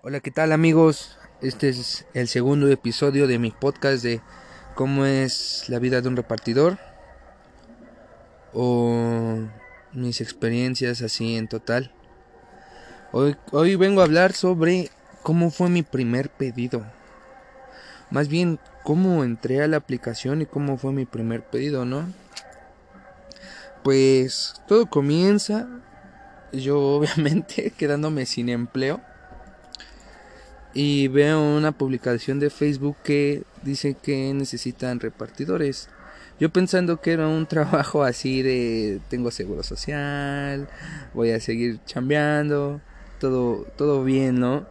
Hola, ¿qué tal amigos? Este es el segundo episodio de mi podcast de cómo es la vida de un repartidor o mis experiencias así en total. Hoy, hoy vengo a hablar sobre cómo fue mi primer pedido. Más bien, cómo entré a la aplicación y cómo fue mi primer pedido, ¿no? Pues todo comienza yo obviamente quedándome sin empleo y veo una publicación de Facebook que dice que necesitan repartidores. Yo pensando que era un trabajo así de tengo seguro social, voy a seguir chambeando, todo todo bien, ¿no?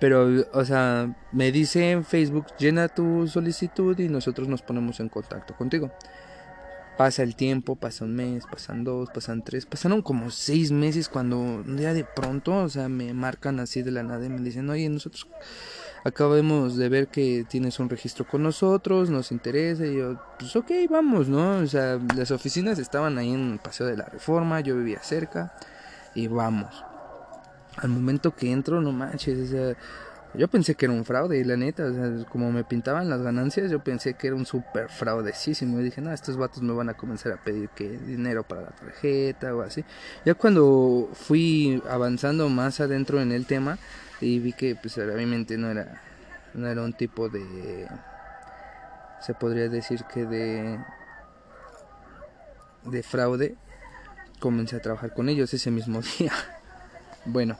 Pero o sea, me dice en Facebook, "Llena tu solicitud y nosotros nos ponemos en contacto contigo." Pasa el tiempo, pasa un mes, pasan dos, pasan tres, pasaron como seis meses cuando un día de pronto, o sea, me marcan así de la nada y me dicen, oye, nosotros acabamos de ver que tienes un registro con nosotros, nos interesa, y yo, pues ok, vamos, ¿no? O sea, las oficinas estaban ahí en el Paseo de la Reforma, yo vivía cerca, y vamos. Al momento que entro, no manches, o sea, yo pensé que era un fraude, la neta, o sea, como me pintaban las ganancias, yo pensé que era un súper fraudecísimo. Y dije, no, estos vatos me van a comenzar a pedir que dinero para la tarjeta o así. Ya cuando fui avanzando más adentro en el tema y vi que, pues, obviamente no era, no era un tipo de, se podría decir que de, de fraude, comencé a trabajar con ellos ese mismo día. Bueno,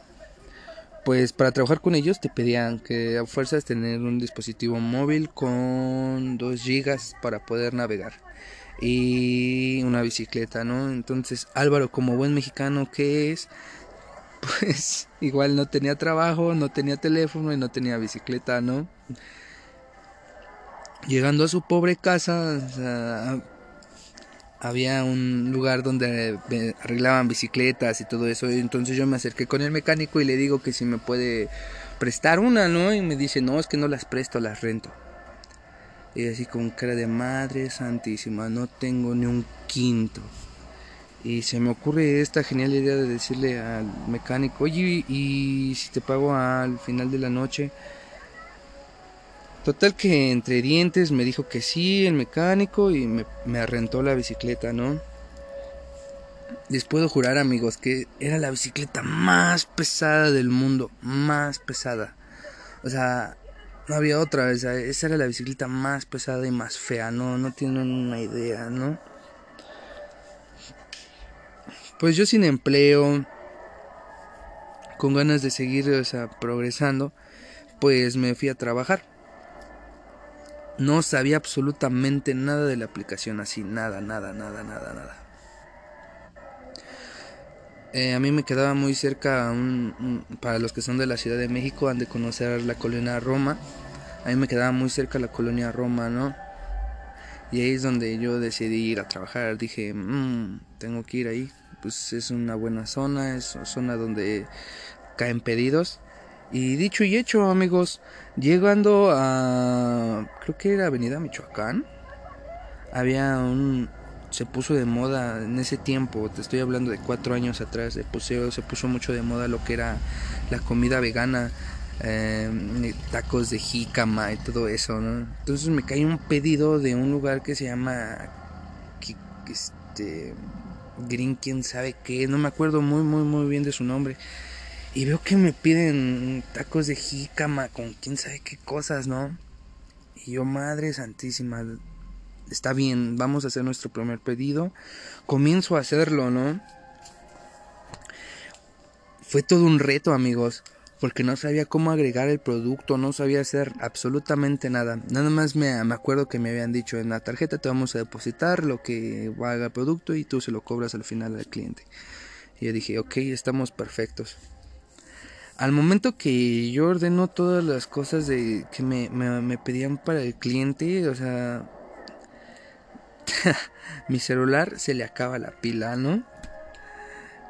pues para trabajar con ellos te pedían que a fuerzas tener un dispositivo móvil con 2 gigas para poder navegar y una bicicleta, ¿no? Entonces Álvaro como buen mexicano que es, pues igual no tenía trabajo, no tenía teléfono y no tenía bicicleta, ¿no? Llegando a su pobre casa, había un lugar donde arreglaban bicicletas y todo eso. Y entonces yo me acerqué con el mecánico y le digo que si me puede prestar una, ¿no? Y me dice, no, es que no las presto, las rento. Y así con cara de madre santísima, no tengo ni un quinto. Y se me ocurre esta genial idea de decirle al mecánico, oye, y si te pago al final de la noche, Total que entre dientes me dijo que sí, el mecánico, y me, me la bicicleta, ¿no? Les puedo jurar, amigos, que era la bicicleta más pesada del mundo, más pesada. O sea, no había otra, esa, esa era la bicicleta más pesada y más fea, no, no tienen una idea, ¿no? Pues yo sin empleo, con ganas de seguir, o sea, progresando, pues me fui a trabajar. No sabía absolutamente nada de la aplicación así, nada, nada, nada, nada, nada. Eh, a mí me quedaba muy cerca, un, para los que son de la Ciudad de México, han de conocer la colonia Roma. A mí me quedaba muy cerca la colonia Roma, ¿no? Y ahí es donde yo decidí ir a trabajar. Dije, mmm, tengo que ir ahí. Pues es una buena zona, es una zona donde caen pedidos. Y dicho y hecho, amigos, llegando a creo que era Avenida Michoacán, había un se puso de moda en ese tiempo, te estoy hablando de cuatro años atrás, de puseo, se puso mucho de moda lo que era la comida vegana, eh, tacos de jícama y todo eso, ¿no? Entonces me cae un pedido de un lugar que se llama este Green, quién sabe qué, no me acuerdo muy muy muy bien de su nombre y veo que me piden tacos de jícama con quién sabe qué cosas, ¿no? Y yo, madre santísima, está bien, vamos a hacer nuestro primer pedido. Comienzo a hacerlo, ¿no? Fue todo un reto, amigos, porque no sabía cómo agregar el producto, no sabía hacer absolutamente nada. Nada más me, me acuerdo que me habían dicho en la tarjeta te vamos a depositar lo que valga el producto y tú se lo cobras al final al cliente. Y yo dije, ok, estamos perfectos al momento que yo ordeno todas las cosas de que me, me, pedían para el cliente, o sea, mi celular se le acaba la pila, ¿no?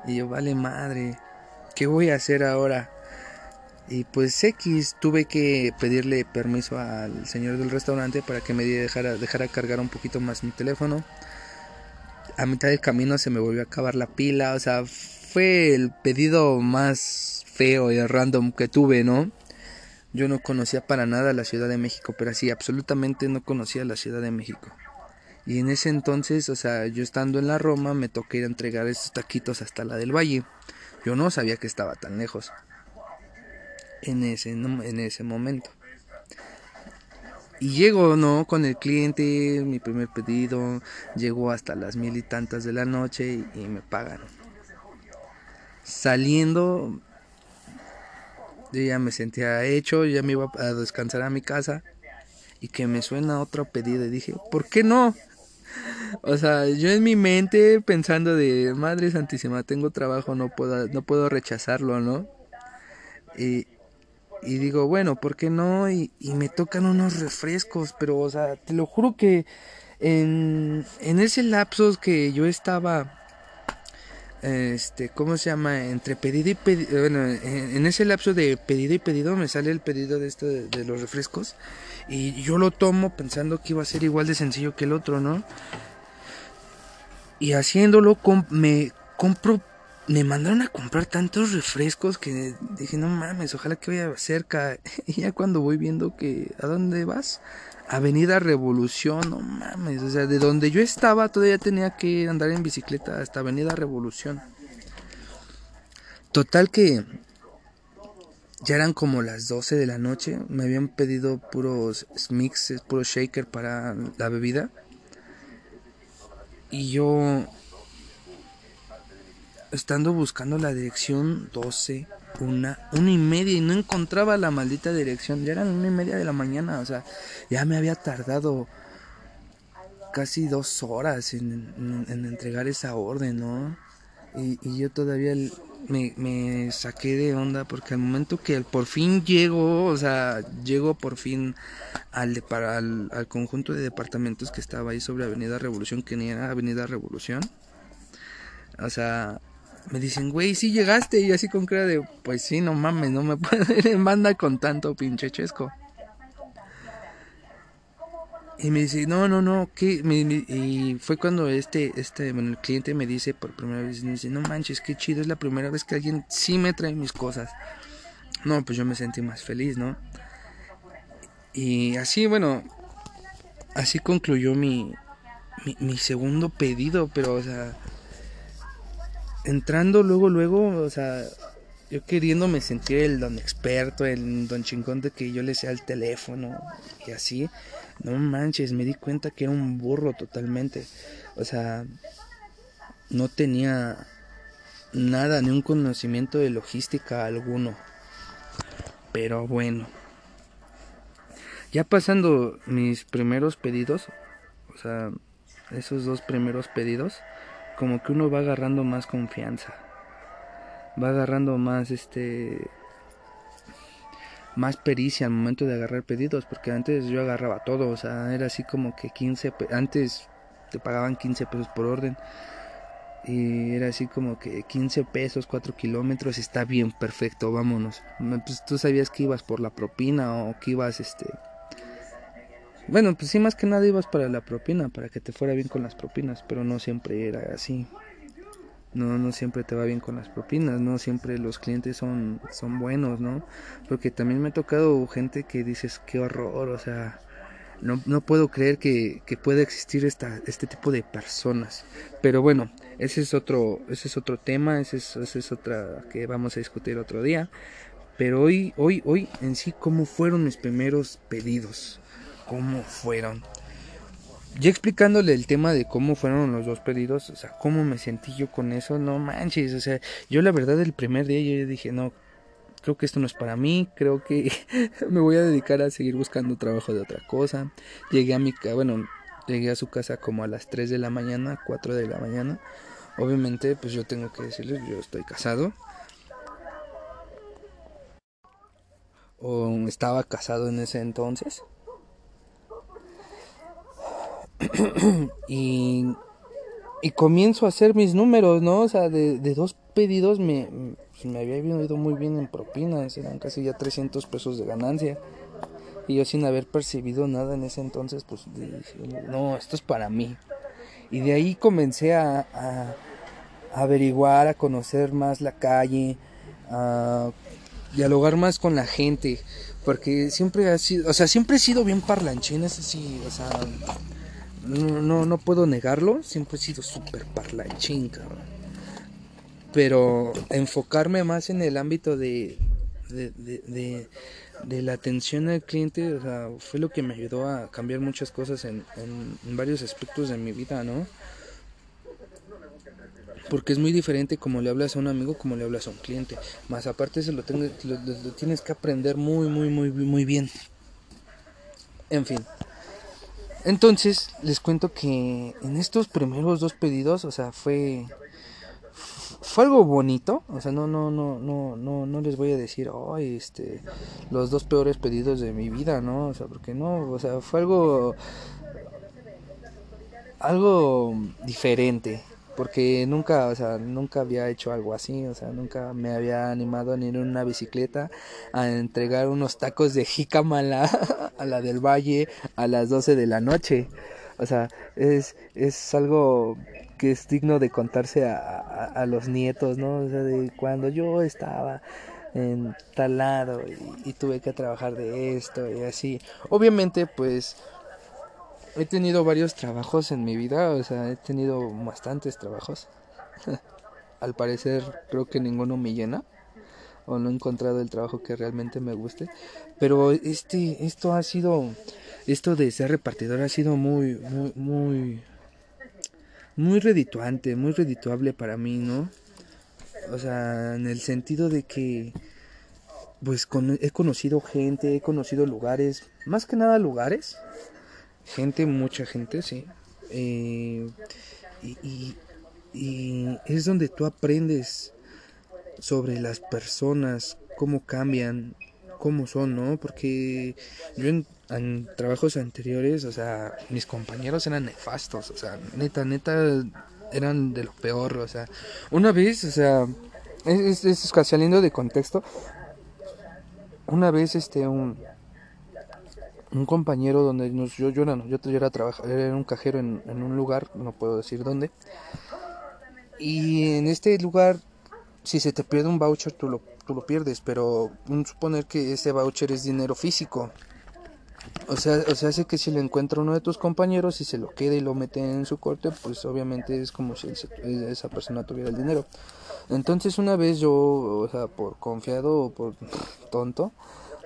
Y yo, vale madre, ¿qué voy a hacer ahora? Y pues X, tuve que pedirle permiso al señor del restaurante para que me dejara, dejara cargar un poquito más mi teléfono. A mitad del camino se me volvió a acabar la pila, o sea, fue el pedido más feo y random que tuve, ¿no? Yo no conocía para nada la Ciudad de México, pero así, absolutamente no conocía la Ciudad de México. Y en ese entonces, o sea, yo estando en la Roma, me toqué ir a entregar estos taquitos hasta la del Valle. Yo no sabía que estaba tan lejos. En ese, en ese momento. Y llego, ¿no? Con el cliente, mi primer pedido. Llego hasta las mil y tantas de la noche y, me pagan. Saliendo, yo ya me sentía hecho, ya me iba a descansar a mi casa. Y que me suena otro pedido. Y dije, ¿por qué no? O sea, yo en mi mente pensando de Madre Santísima, tengo trabajo, no puedo, no puedo rechazarlo, ¿no? Y, y digo, bueno, ¿por qué no? Y, y, me tocan unos refrescos, pero, o sea, te lo juro que en, en ese lapso que yo estaba, este, ¿cómo se llama? Entre pedido y pedido, bueno, en, ese lapso de pedido y pedido me sale el pedido de esto de, los refrescos y yo lo tomo pensando que iba a ser igual de sencillo que el otro, ¿no? Y haciéndolo me compro me mandaron a comprar tantos refrescos que dije, no mames, ojalá que vaya cerca. Y ya cuando voy viendo que, ¿a dónde vas? Avenida Revolución, no mames, o sea, de donde yo estaba todavía tenía que andar en bicicleta hasta Avenida Revolución. Total que ya eran como las 12 de la noche, me habían pedido puros mixes, puro shaker para la bebida. Y yo estando buscando la dirección 12, una, una y media y no encontraba la maldita dirección. Ya eran una y media de la mañana, o sea, ya me había tardado casi dos horas en, entregar esa orden, ¿no? Y, yo todavía me, saqué de onda porque al momento que por fin llego, o sea, llego por fin al, para, al, al conjunto de departamentos que estaba ahí sobre Avenida Revolución, que ni era Avenida Revolución. O sea, me dicen, güey, sí llegaste. Y así con cara de, pues sí, no mames, no me puedo ir en banda con tanto pinche chesco. Y me dice, no, no, no, ¿qué? y fue cuando este, este, bueno, el cliente me dice por primera vez, me dice, no manches, qué chido, es la primera vez que alguien sí me trae mis cosas. No, pues yo me sentí más feliz, ¿no? Y así, bueno, así concluyó mi, mi, mi segundo pedido, pero, o sea, entrando luego, luego, o sea, yo queriéndome sentir el don experto, el don chingón de que yo le sea el teléfono y así, no manches, me di cuenta que era un burro totalmente. O sea, no tenía nada, ni un conocimiento de logística alguno. Pero bueno. Ya pasando mis primeros pedidos, o sea, esos dos primeros pedidos, como que uno va agarrando más confianza. Va agarrando más este más pericia al momento de agarrar pedidos, porque antes yo agarraba todo, o sea, era así como que 15, antes te pagaban 15 pesos por orden, y era así como que 15 pesos, 4 kilómetros, está bien, perfecto, vámonos. Pues tú sabías que ibas por la propina o que ibas, este, bueno, pues sí, más que nada ibas para la propina, para que te fuera bien con las propinas, pero no siempre era así. No, no siempre te va bien con las propinas, no siempre los clientes son, son buenos, ¿no? Porque también me ha tocado gente que dices, qué horror, o sea, no, no puedo creer que, que pueda existir esta, este tipo de personas. Pero bueno, ese es otro, ese es otro tema, ese es, ese es otra que vamos a discutir otro día. Pero hoy, hoy, hoy en sí, ¿cómo fueron mis primeros pedidos? Cómo fueron. Ya explicándole el tema de cómo fueron los dos pedidos, o sea, cómo me sentí yo con eso, no manches, o sea, yo la verdad el primer día yo dije, no, creo que esto no es para mí, creo que me voy a dedicar a seguir buscando trabajo de otra cosa. Llegué a mi casa, bueno, llegué a su casa como a las 3 de la mañana, 4 de la mañana. Obviamente, pues yo tengo que decirles, yo estoy casado. O estaba casado en ese entonces. y, y comienzo a hacer mis números, ¿no? O sea, de, dos pedidos me, pues, me había ido muy bien en propinas, eran casi ya 300 pesos de ganancia. Y yo sin haber percibido nada en ese entonces, pues dije, no, esto es para mí. Y de ahí comencé a, a, averiguar, a conocer más la calle, a dialogar más con la gente, porque siempre ha sido, o sea, siempre he sido bien parlanchín, ese sí, o sea, no, no, no puedo negarlo, siempre he sido súper parlanchín, cabrón. Pero enfocarme más en el ámbito de, de, de, de, la atención al cliente, o sea, fue lo que me ayudó a cambiar muchas cosas en, en varios aspectos de mi vida, ¿no? porque es muy diferente como le hablas a un amigo como le hablas a un cliente más aparte eso lo, lo, tienes que aprender muy muy muy muy bien en fin entonces les cuento que en estos primeros dos pedidos o sea fue fue algo bonito. O sea no no no no no no les voy a decir ay este los dos peores pedidos de mi vida no o sea porque no o sea fue algo algo diferente porque nunca, o sea, nunca había hecho algo así, o sea, nunca me había animado ni en una bicicleta a entregar unos tacos de jícama a la, del valle a las 12 de la noche. O sea, es, es algo que es digno de contarse a, a, los nietos, ¿no? O sea, de cuando yo estaba en tal lado y tuve que trabajar de esto y así. Obviamente, pues he tenido varios trabajos en mi vida, o sea, he tenido bastantes trabajos. Al parecer creo que ninguno me llena o no he encontrado el trabajo que realmente me guste, pero este esto ha sido esto de ser repartidor ha sido muy muy muy muy redituante, muy redituable para mí, ¿no? O sea, en el sentido de que pues he conocido gente, he conocido lugares, más que nada lugares gente, mucha gente, sí. Eh, y, y, es donde tú aprendes sobre las personas, cómo cambian, cómo son, ¿no? Porque yo en, trabajos anteriores, o sea, mis compañeros eran nefastos, o sea, neta, neta, eran de lo peor, o sea, una vez, o sea, es, es, es saliendo de contexto, una vez, este, un, un compañero donde nos, yo, yo, era, yo, era, trabajar, era un cajero en, un lugar, no puedo decir dónde. Y en este lugar, si se te pierde un voucher, tú lo, tú lo pierdes, pero suponer que ese voucher es dinero físico. O sea, o sea, hace que si le encuentra uno de tus compañeros y se lo queda y lo mete en su corte, pues obviamente es como si esa persona tuviera el dinero. Entonces una vez yo, o sea, por confiado o por tonto,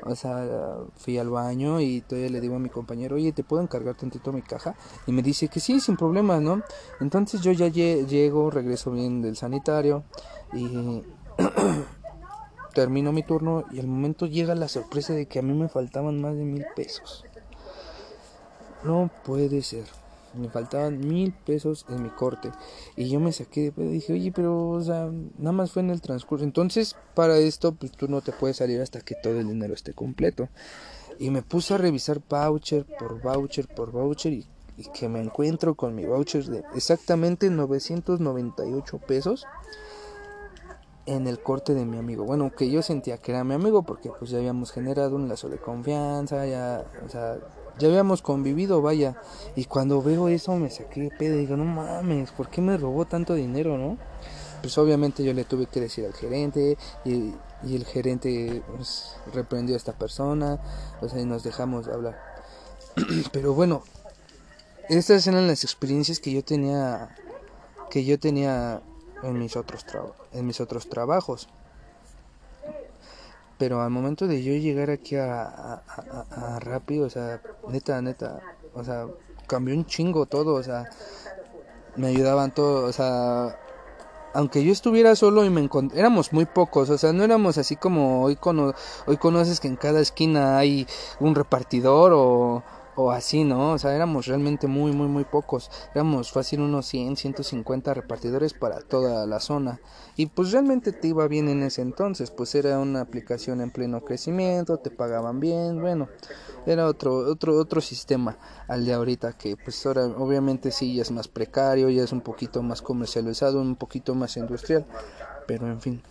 o sea, fui al baño y todavía le digo a mi compañero, oye, ¿te puedo encargar tantito mi caja? Y me dice que sí, sin problema, ¿no? Entonces yo ya llego, regreso bien del sanitario y termino mi turno y al momento llega la sorpresa de que a mí me faltaban más de mil pesos. No puede ser me faltaban mil pesos en mi corte. Y yo me saqué de dije oye pero o sea nada más fue en el transcurso entonces para esto pues tú no te puedes salir hasta que todo el dinero esté completo. Y me puse a revisar voucher por voucher por voucher y, y que me encuentro con mi voucher de exactamente 998 pesos en el corte de mi amigo. Bueno, que yo sentía que era mi amigo porque pues ya habíamos generado un lazo de confianza, ya, o sea, ya habíamos convivido, vaya. Y cuando veo eso me saqué de pedo digo, no mames, ¿por qué me robó tanto dinero, no? Pues obviamente yo le tuve que decir al gerente y, y el gerente pues, reprendió a esta persona, o sea, y nos dejamos de hablar. Pero bueno, estas eran las experiencias que yo tenía que yo tenía en mis otros en mis otros trabajos pero al momento de yo llegar aquí a, a, o sea, neta, neta, o sea, cambió un chingo todo, o sea, me ayudaban todos, o sea, aunque yo estuviera solo y me encontré, éramos muy pocos, o sea, no éramos así como hoy, hoy conoces que en cada esquina hay un repartidor o, o así, ¿no? O sea, éramos realmente muy, muy, muy pocos. Éramos fácil unos 100, 150 repartidores para toda la zona. Y pues realmente te iba bien en ese entonces, pues era una aplicación en pleno crecimiento, te pagaban bien, bueno, era otro, otro, otro sistema al de ahorita que pues ahora obviamente sí ya es más precario, ya es un poquito más comercializado, un poquito más industrial, pero en fin.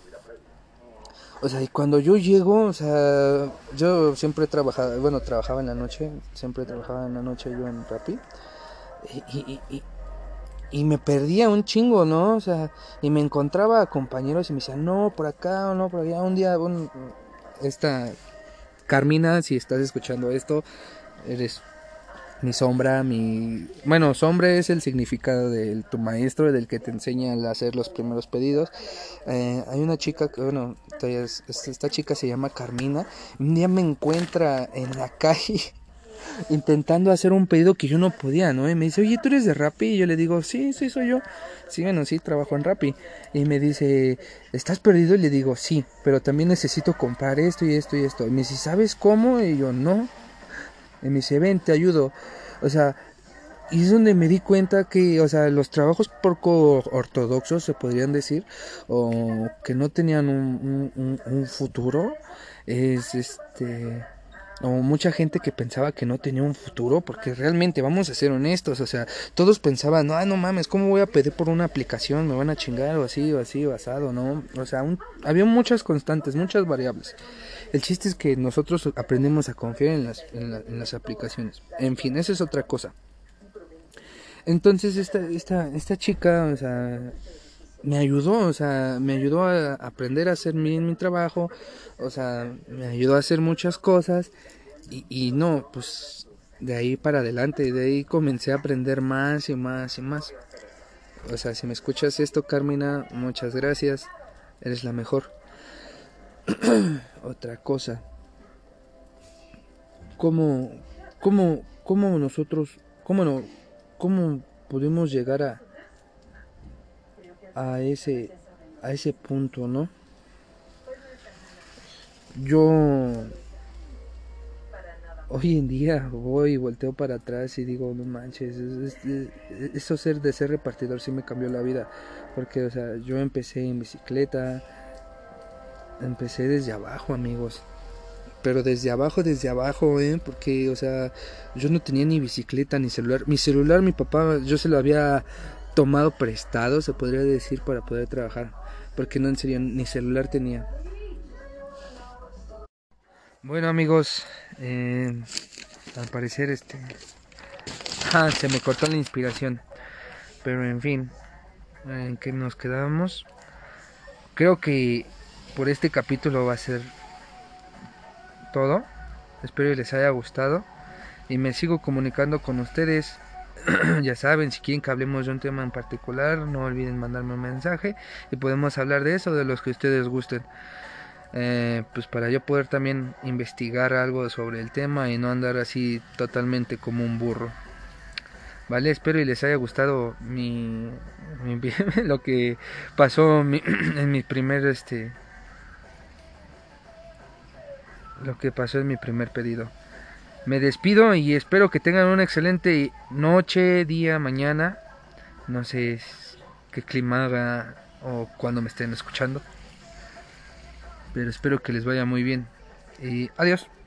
O sea, y cuando yo llego, o sea, yo siempre he trabajado, bueno, trabajaba en la noche, siempre trabajaba en la noche yo en Rappi. Y, y, y me perdía un chingo, ¿no? O sea, y me encontraba a compañeros y me decían, no, por acá o no, por allá. Un día, esta Carmina, si estás escuchando esto, eres mi sombra, mi... Bueno, sombra es el significado de tu maestro, del que te enseña a hacer los primeros pedidos. Eh, hay una chica, que, bueno, esta chica se llama Carmina, un día me encuentra en la calle intentando hacer un pedido que yo no podía, ¿no? Y me dice, oye, ¿tú eres de Rappi? Y yo le digo, sí, sí, soy yo. Sí, bueno, sí, trabajo en Rappi. Y me dice, ¿estás perdido? Y le digo, sí, pero también necesito comprar esto y esto y esto. Y me dice, ¿sabes cómo? Y yo, no. Y me dice, ven, te ayudo. O sea, y es donde me di cuenta que, o sea, los trabajos poco ortodoxos, se podrían decir, o que no tenían un, un, un futuro, es este o mucha gente que pensaba que no tenía un futuro, porque realmente, vamos a ser honestos, o sea, todos pensaban, no, no mames, ¿cómo voy a pedir por una aplicación? Me van a chingar o así, o así, basado, ¿no? O sea, había muchas constantes, muchas variables. El chiste es que nosotros aprendemos a confiar en las, en, las aplicaciones. En fin, esa es otra cosa. Entonces esta, esta, esta chica, o sea, me ayudó, o sea, me ayudó a aprender a hacer bien mi trabajo, o sea, me ayudó a hacer muchas cosas y, y no, pues de ahí para adelante, de ahí comencé a aprender más y más y más. O sea, si me escuchas esto, Carmina, muchas gracias, eres la mejor. Otra cosa, ¿cómo, cómo, cómo nosotros, cómo no, cómo podemos llegar a a ese a ese punto, ¿no? Yo hoy en día voy y volteo para atrás y digo, no manches, eso ser de ser repartidor sí me cambió la vida, porque o sea, yo empecé en bicicleta, empecé desde abajo, amigos. Pero desde abajo, desde abajo, ¿eh? Porque, o sea, yo no tenía ni bicicleta ni celular. Mi celular, mi papá, yo se lo había tomado prestado, se podría decir, para poder trabajar. Porque no en serio, ni celular tenía. Bueno amigos, eh, al parecer este... Ah, se me cortó la inspiración. Pero en fin, en que nos quedamos. Creo que por este capítulo va a ser todo. Espero que les haya gustado. Y me sigo comunicando con ustedes ya saben, si quieren que hablemos de un tema en particular, no olviden mandarme un mensaje y podemos hablar de eso, de los que ustedes gusten. Eh, pues para yo poder también investigar algo sobre el tema y no andar así totalmente como un burro. Vale, espero y les haya gustado mi, lo que pasó en mi primer este lo que pasó en mi primer pedido. Me despido y espero que tengan una excelente noche, día, mañana. No sé qué clima haga o cuando me estén escuchando. Pero espero que les vaya muy bien. Y adiós.